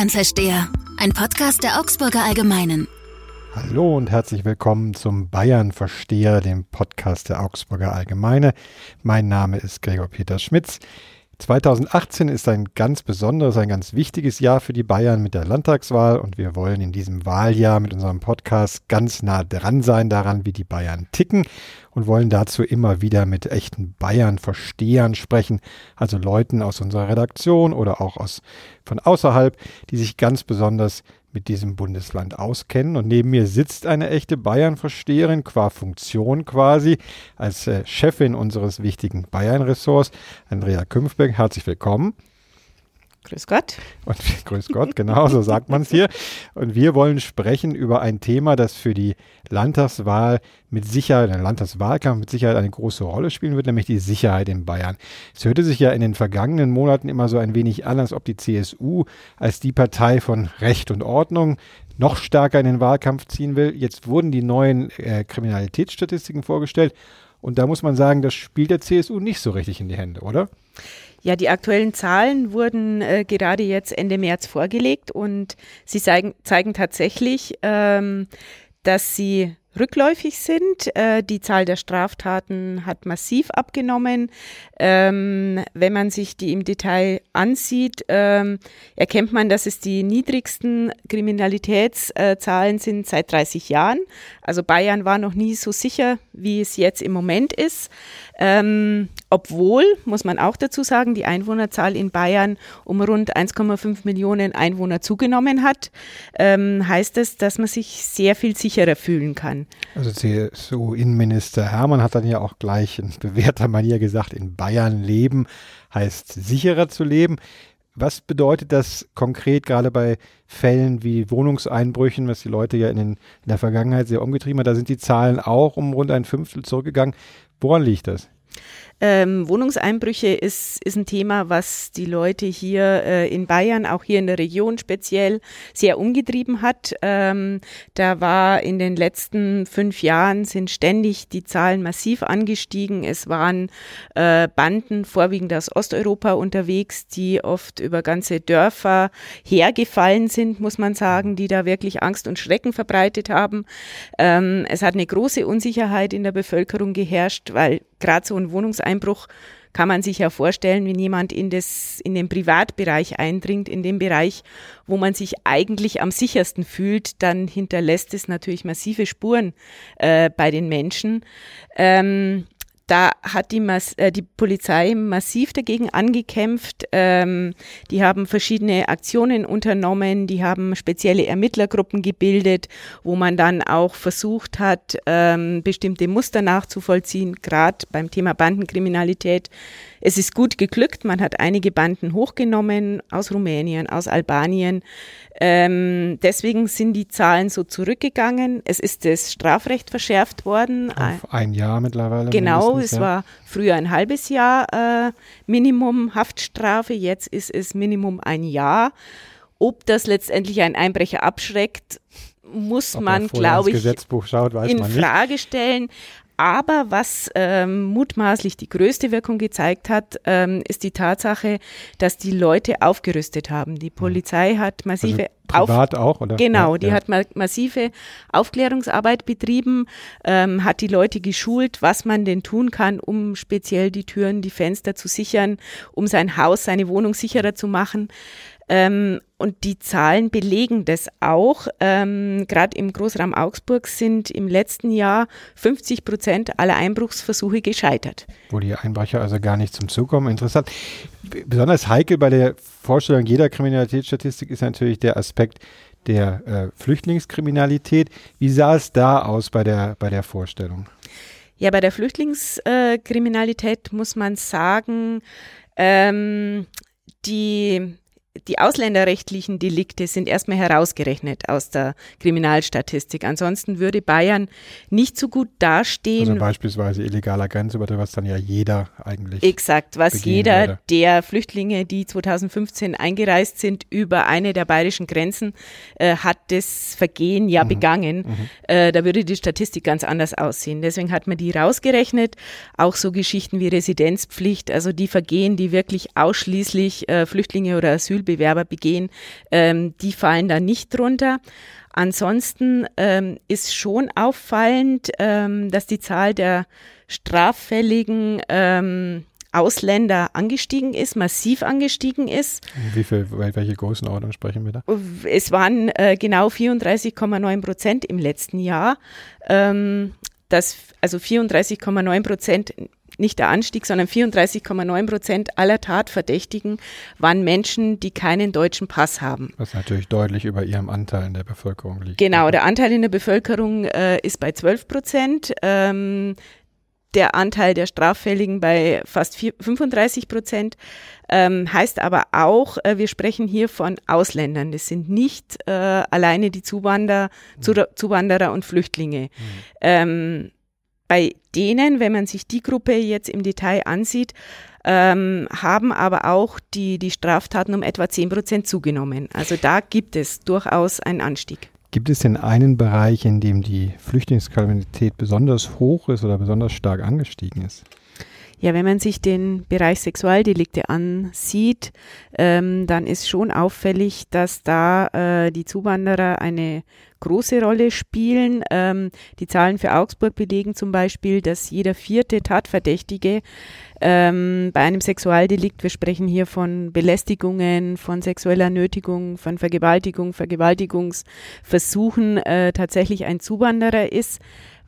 Bayern-Versteher, ein Podcast der Augsburger Allgemeinen. Hallo und herzlich willkommen zum Bayern-Versteher, dem Podcast der Augsburger Allgemeine. Mein Name ist Gregor Peter Schmitz. 2018 ist ein ganz besonderes, ein ganz wichtiges Jahr für die Bayern mit der Landtagswahl und wir wollen in diesem Wahljahr mit unserem Podcast ganz nah dran sein daran, wie die Bayern ticken und wollen dazu immer wieder mit echten Bayern-Verstehern sprechen, also Leuten aus unserer Redaktion oder auch aus von außerhalb, die sich ganz besonders mit diesem Bundesland auskennen. Und neben mir sitzt eine echte Bayern-Versteherin qua Funktion quasi als äh, Chefin unseres wichtigen Bayern-Ressorts, Andrea Künfbeck. Herzlich willkommen. Grüß Gott. Und grüß Gott, genau, so sagt man es hier. Und wir wollen sprechen über ein Thema, das für die Landtagswahl mit Sicherheit, der Landtagswahlkampf mit Sicherheit eine große Rolle spielen wird, nämlich die Sicherheit in Bayern. Es hörte sich ja in den vergangenen Monaten immer so ein wenig an, als ob die CSU als die Partei von Recht und Ordnung noch stärker in den Wahlkampf ziehen will. Jetzt wurden die neuen äh, Kriminalitätsstatistiken vorgestellt. Und da muss man sagen, das spielt der CSU nicht so richtig in die Hände, oder? Ja, die aktuellen Zahlen wurden äh, gerade jetzt Ende März vorgelegt und sie zeigen, zeigen tatsächlich, ähm, dass sie rückläufig sind. Äh, die Zahl der Straftaten hat massiv abgenommen. Ähm, wenn man sich die im Detail ansieht, ähm, erkennt man, dass es die niedrigsten Kriminalitätszahlen sind seit 30 Jahren. Also Bayern war noch nie so sicher, wie es jetzt im Moment ist. Ähm, obwohl, muss man auch dazu sagen, die Einwohnerzahl in Bayern um rund 1,5 Millionen Einwohner zugenommen hat, ähm, heißt es, dass man sich sehr viel sicherer fühlen kann. Also CSU-Innenminister Hermann hat dann ja auch gleich in bewährter Manier gesagt, in Bayern leben heißt sicherer zu leben. Was bedeutet das konkret gerade bei Fällen wie Wohnungseinbrüchen, was die Leute ja in, den, in, der Vergangenheit sehr umgetrieben hat? Da sind die Zahlen auch um rund ein Fünftel zurückgegangen. Woran liegt das? Ähm, Wohnungseinbrüche ist, ist ein Thema, was die Leute hier äh, in Bayern, auch hier in der Region speziell, sehr umgetrieben hat. Ähm, da war in den letzten fünf Jahren sind ständig die Zahlen massiv angestiegen. Es waren äh, Banden vorwiegend aus Osteuropa unterwegs, die oft über ganze Dörfer hergefallen sind, muss man sagen, die da wirklich Angst und Schrecken verbreitet haben. Ähm, es hat eine große Unsicherheit in der Bevölkerung geherrscht, weil gerade so ein Wohnungseinbruch kann man sich ja vorstellen, wenn jemand in, das, in den Privatbereich eindringt, in den Bereich, wo man sich eigentlich am sichersten fühlt, dann hinterlässt es natürlich massive Spuren äh, bei den Menschen. Ähm, da hat die, Mas äh, die Polizei massiv dagegen angekämpft. Ähm, die haben verschiedene Aktionen unternommen, die haben spezielle Ermittlergruppen gebildet, wo man dann auch versucht hat, ähm, bestimmte Muster nachzuvollziehen, gerade beim Thema Bandenkriminalität. Es ist gut geglückt, man hat einige Banden hochgenommen aus Rumänien, aus Albanien. Ähm, deswegen sind die Zahlen so zurückgegangen. Es ist das Strafrecht verschärft worden. Auf ein Jahr mittlerweile. Genau, es ja. war früher ein halbes Jahr äh, Minimum Haftstrafe, jetzt ist es Minimum ein Jahr. Ob das letztendlich ein Einbrecher abschreckt, muss Ob man, glaube ich, schaut, in Frage stellen. Aber was ähm, mutmaßlich die größte Wirkung gezeigt hat, ähm, ist die Tatsache, dass die Leute aufgerüstet haben. Die Polizei hat massive also privat Auf auch, oder? Genau, ja, die ja. hat ma massive Aufklärungsarbeit betrieben, ähm, hat die Leute geschult, was man denn tun kann, um speziell die Türen, die Fenster zu sichern, um sein Haus, seine Wohnung sicherer zu machen. Ähm, und die Zahlen belegen das auch. Ähm, Gerade im Großraum Augsburg sind im letzten Jahr 50 Prozent aller Einbruchsversuche gescheitert. Wo die Einbrecher also gar nicht zum Zug kommen. Interessant. Besonders heikel bei der Vorstellung jeder Kriminalitätsstatistik ist natürlich der Aspekt der äh, Flüchtlingskriminalität. Wie sah es da aus bei der, bei der Vorstellung? Ja, bei der Flüchtlingskriminalität muss man sagen, ähm, die die ausländerrechtlichen Delikte sind erstmal herausgerechnet aus der Kriminalstatistik. Ansonsten würde Bayern nicht so gut dastehen. Also beispielsweise illegaler Grenzübertritt, was dann ja jeder eigentlich. Exakt, was jeder würde. der Flüchtlinge, die 2015 eingereist sind, über eine der bayerischen Grenzen, äh, hat das Vergehen ja mhm. begangen. Mhm. Äh, da würde die Statistik ganz anders aussehen. Deswegen hat man die rausgerechnet. Auch so Geschichten wie Residenzpflicht, also die Vergehen, die wirklich ausschließlich äh, Flüchtlinge oder Asyl Asylbewerber begehen, ähm, die fallen da nicht drunter. Ansonsten ähm, ist schon auffallend, ähm, dass die Zahl der straffälligen ähm, Ausländer angestiegen ist, massiv angestiegen ist. Wie viel, welche Größenordnung sprechen wir da? Es waren äh, genau 34,9 Prozent im letzten Jahr. Ähm, das, also 34,9 Prozent nicht der Anstieg, sondern 34,9 Prozent aller Tatverdächtigen waren Menschen, die keinen deutschen Pass haben. Was natürlich deutlich über ihrem Anteil in der Bevölkerung liegt. Genau, der Anteil in der Bevölkerung äh, ist bei 12 Prozent. Ähm, der Anteil der Straffälligen bei fast 35 Prozent. Ähm, heißt aber auch, äh, wir sprechen hier von Ausländern. Das sind nicht äh, alleine die Zuwander, mhm. Zuwanderer und Flüchtlinge. Mhm. Ähm, bei denen, wenn man sich die Gruppe jetzt im Detail ansieht, ähm, haben aber auch die, die Straftaten um etwa 10 Prozent zugenommen. Also da gibt es durchaus einen Anstieg. Gibt es denn einen Bereich, in dem die Flüchtlingskriminalität besonders hoch ist oder besonders stark angestiegen ist? Ja, wenn man sich den Bereich Sexualdelikte ansieht, ähm, dann ist schon auffällig, dass da äh, die Zuwanderer eine große Rolle spielen. Ähm, die Zahlen für Augsburg belegen zum Beispiel, dass jeder vierte Tatverdächtige ähm, bei einem Sexualdelikt, wir sprechen hier von Belästigungen, von sexueller Nötigung, von Vergewaltigung, Vergewaltigungsversuchen, äh, tatsächlich ein Zuwanderer ist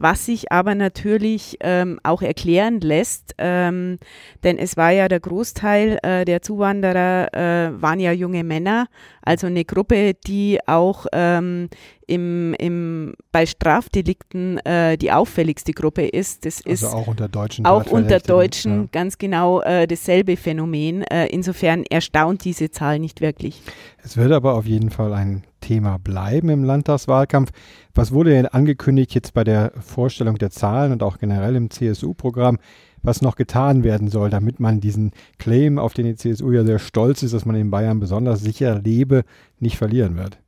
was sich aber natürlich ähm, auch erklären lässt, ähm, denn es war ja der Großteil äh, der Zuwanderer äh, waren ja junge Männer, also eine Gruppe, die auch ähm, im, im, bei Strafdelikten äh, die auffälligste Gruppe ist. Das also ist auch unter Deutschen. Auch unter Deutschen ja. ganz genau äh, dasselbe Phänomen. Äh, insofern erstaunt diese Zahl nicht wirklich. Es wird aber auf jeden Fall ein Thema bleiben im Landtagswahlkampf. Was wurde denn angekündigt jetzt bei der Vorstellung der Zahlen und auch generell im CSU-Programm, was noch getan werden soll, damit man diesen Claim, auf den die CSU ja sehr stolz ist, dass man in Bayern besonders sicher lebe, nicht verlieren wird?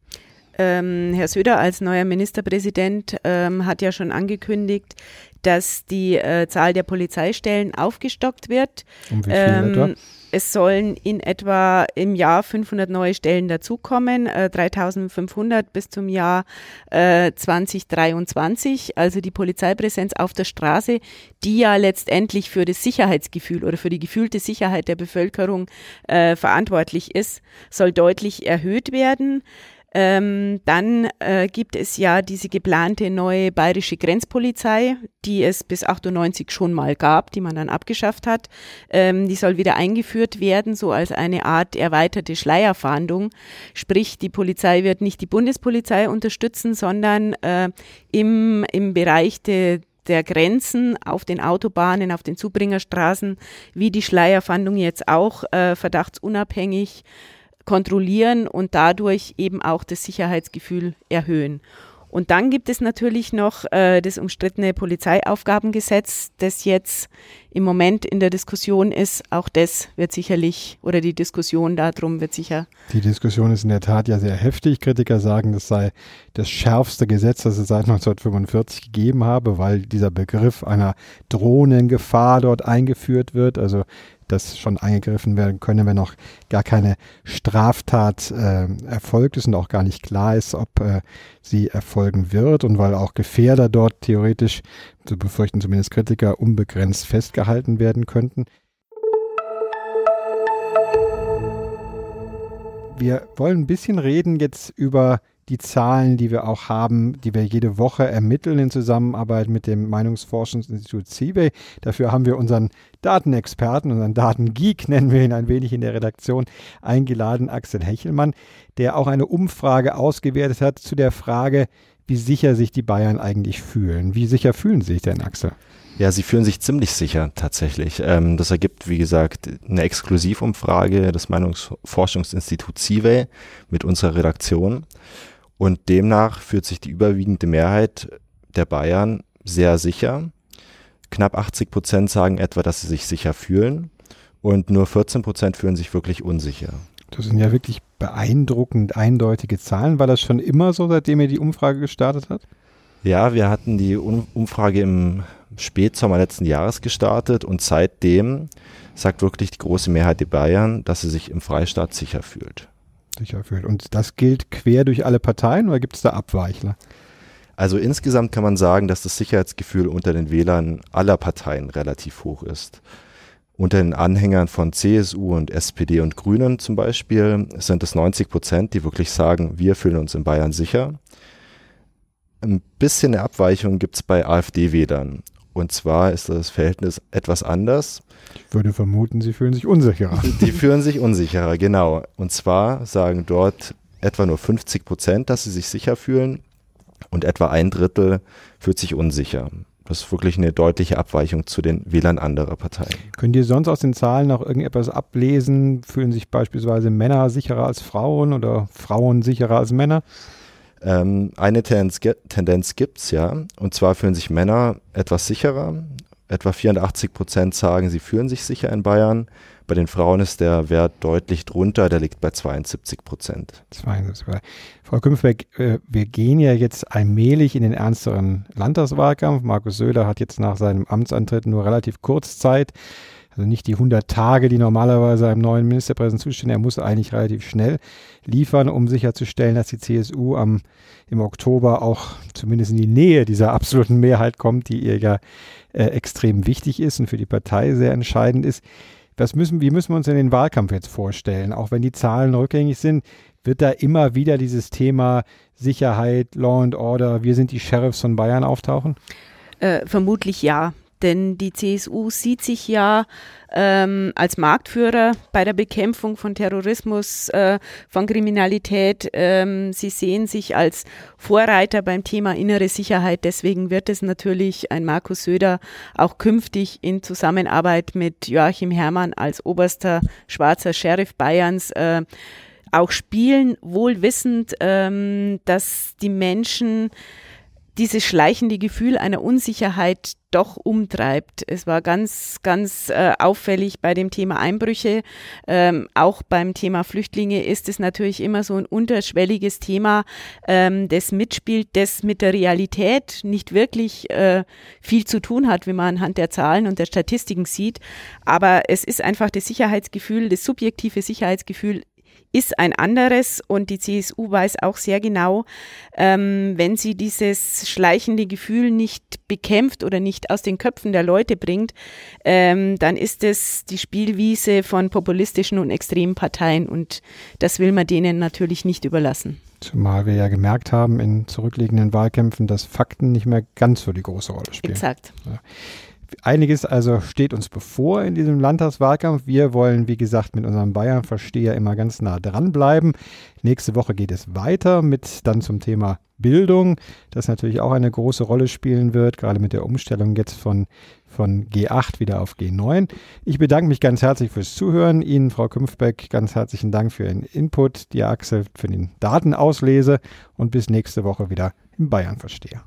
Ähm, Herr Söder als neuer Ministerpräsident ähm, hat ja schon angekündigt, dass die äh, Zahl der Polizeistellen aufgestockt wird. Um wie viel ähm, etwa? Es sollen in etwa im Jahr 500 neue Stellen dazukommen, äh, 3500 bis zum Jahr äh, 2023. Also die Polizeipräsenz auf der Straße, die ja letztendlich für das Sicherheitsgefühl oder für die gefühlte Sicherheit der Bevölkerung äh, verantwortlich ist, soll deutlich erhöht werden. Ähm, dann äh, gibt es ja diese geplante neue bayerische Grenzpolizei, die es bis 98 schon mal gab, die man dann abgeschafft hat. Ähm, die soll wieder eingeführt werden, so als eine Art erweiterte Schleierfahndung. Sprich, die Polizei wird nicht die Bundespolizei unterstützen, sondern äh, im, im Bereich de, der Grenzen auf den Autobahnen, auf den Zubringerstraßen, wie die Schleierfahndung jetzt auch äh, verdachtsunabhängig kontrollieren und dadurch eben auch das Sicherheitsgefühl erhöhen. Und dann gibt es natürlich noch äh, das umstrittene Polizeiaufgabengesetz, das jetzt im Moment in der Diskussion ist. Auch das wird sicherlich, oder die Diskussion darum wird sicher. Die Diskussion ist in der Tat ja sehr heftig. Kritiker sagen, das sei das schärfste Gesetz, das es seit 1945 gegeben habe, weil dieser Begriff einer drohenden Gefahr dort eingeführt wird. Also das schon eingegriffen werden könne, wenn noch gar keine Straftat äh, erfolgt ist und auch gar nicht klar ist, ob äh, sie erfolgen wird und weil auch Gefährder dort theoretisch, so befürchten zumindest Kritiker, unbegrenzt festgehalten werden könnten. Wir wollen ein bisschen reden jetzt über die Zahlen, die wir auch haben, die wir jede Woche ermitteln in Zusammenarbeit mit dem Meinungsforschungsinstitut CIBE. Dafür haben wir unseren Datenexperten, unseren Datengeek, nennen wir ihn ein wenig in der Redaktion, eingeladen, Axel Hechelmann, der auch eine Umfrage ausgewertet hat zu der Frage, wie sicher sich die Bayern eigentlich fühlen. Wie sicher fühlen Sie sich denn, Axel? Ja, sie fühlen sich ziemlich sicher tatsächlich. Ähm, das ergibt, wie gesagt, eine Exklusivumfrage des Meinungsforschungsinstituts CIVE mit unserer Redaktion. Und demnach fühlt sich die überwiegende Mehrheit der Bayern sehr sicher. Knapp 80 Prozent sagen etwa, dass sie sich sicher fühlen und nur 14 Prozent fühlen sich wirklich unsicher. Das sind ja wirklich beeindruckend eindeutige Zahlen. War das schon immer so, seitdem ihr die Umfrage gestartet habt? Ja, wir hatten die Umfrage im Spätsommer letzten Jahres gestartet und seitdem sagt wirklich die große Mehrheit der Bayern, dass sie sich im Freistaat sicher fühlt. Unsicher fühlt. Und das gilt quer durch alle Parteien oder gibt es da Abweichler? Also insgesamt kann man sagen, dass das Sicherheitsgefühl unter den Wählern aller Parteien relativ hoch ist. Unter den Anhängern von CSU und SPD und Grünen zum Beispiel sind es 90 Prozent, die wirklich sagen, wir fühlen uns in Bayern sicher. Ein bisschen eine Abweichung gibt es bei AfD-Wählern. Und zwar ist das Verhältnis etwas anders. Ich würde vermuten, sie fühlen sich unsicherer. Die fühlen sich unsicherer, genau. Und zwar sagen dort etwa nur 50 Prozent, dass sie sich sicher fühlen und etwa ein Drittel fühlt sich unsicher. Das ist wirklich eine deutliche Abweichung zu den Wählern anderer Parteien. Könnt ihr sonst aus den Zahlen noch irgendetwas ablesen? Fühlen sich beispielsweise Männer sicherer als Frauen oder Frauen sicherer als Männer? Ähm, eine Tendenz, Tendenz gibt es ja. Und zwar fühlen sich Männer etwas sicherer. Etwa 84 Prozent sagen, sie fühlen sich sicher in Bayern. Bei den Frauen ist der Wert deutlich drunter, der liegt bei 72 Prozent. 72. Frau Künfbeck, äh, wir gehen ja jetzt allmählich in den ernsteren Landtagswahlkampf. Markus Söder hat jetzt nach seinem Amtsantritt nur relativ kurz Zeit. Also nicht die 100 Tage, die normalerweise einem neuen Ministerpräsidenten zustehen. Er muss eigentlich relativ schnell liefern, um sicherzustellen, dass die CSU am, im Oktober auch zumindest in die Nähe dieser absoluten Mehrheit kommt, die ihr ja äh, extrem wichtig ist und für die Partei sehr entscheidend ist. Was müssen, wie müssen wir uns denn den Wahlkampf jetzt vorstellen? Auch wenn die Zahlen rückgängig sind, wird da immer wieder dieses Thema Sicherheit, Law and Order, wir sind die Sheriffs von Bayern auftauchen? Äh, vermutlich ja. Denn die CSU sieht sich ja ähm, als Marktführer bei der Bekämpfung von Terrorismus, äh, von Kriminalität. Ähm, sie sehen sich als Vorreiter beim Thema innere Sicherheit. Deswegen wird es natürlich ein Markus Söder auch künftig in Zusammenarbeit mit Joachim Herrmann als oberster schwarzer Sheriff Bayerns äh, auch spielen, wohl wissend, ähm, dass die Menschen dieses schleichende Gefühl einer Unsicherheit doch umtreibt. Es war ganz, ganz äh, auffällig bei dem Thema Einbrüche. Ähm, auch beim Thema Flüchtlinge ist es natürlich immer so ein unterschwelliges Thema, ähm, das mitspielt, das mit der Realität nicht wirklich äh, viel zu tun hat, wie man anhand der Zahlen und der Statistiken sieht. Aber es ist einfach das Sicherheitsgefühl, das subjektive Sicherheitsgefühl ist ein anderes und die CSU weiß auch sehr genau, ähm, wenn sie dieses schleichende Gefühl nicht bekämpft oder nicht aus den Köpfen der Leute bringt, ähm, dann ist es die Spielwiese von populistischen und extremen Parteien und das will man denen natürlich nicht überlassen. Zumal wir ja gemerkt haben in zurückliegenden Wahlkämpfen, dass Fakten nicht mehr ganz so die große Rolle spielen. Exakt. Ja. Einiges also steht uns bevor in diesem Landtagswahlkampf. Wir wollen, wie gesagt, mit unserem Bayern-Versteher immer ganz nah dranbleiben. Nächste Woche geht es weiter mit dann zum Thema Bildung, das natürlich auch eine große Rolle spielen wird, gerade mit der Umstellung jetzt von, von G8 wieder auf G9. Ich bedanke mich ganz herzlich fürs Zuhören. Ihnen, Frau Künfbeck, ganz herzlichen Dank für Ihren Input, die Axel für den Datenauslese und bis nächste Woche wieder im Bayern-Versteher.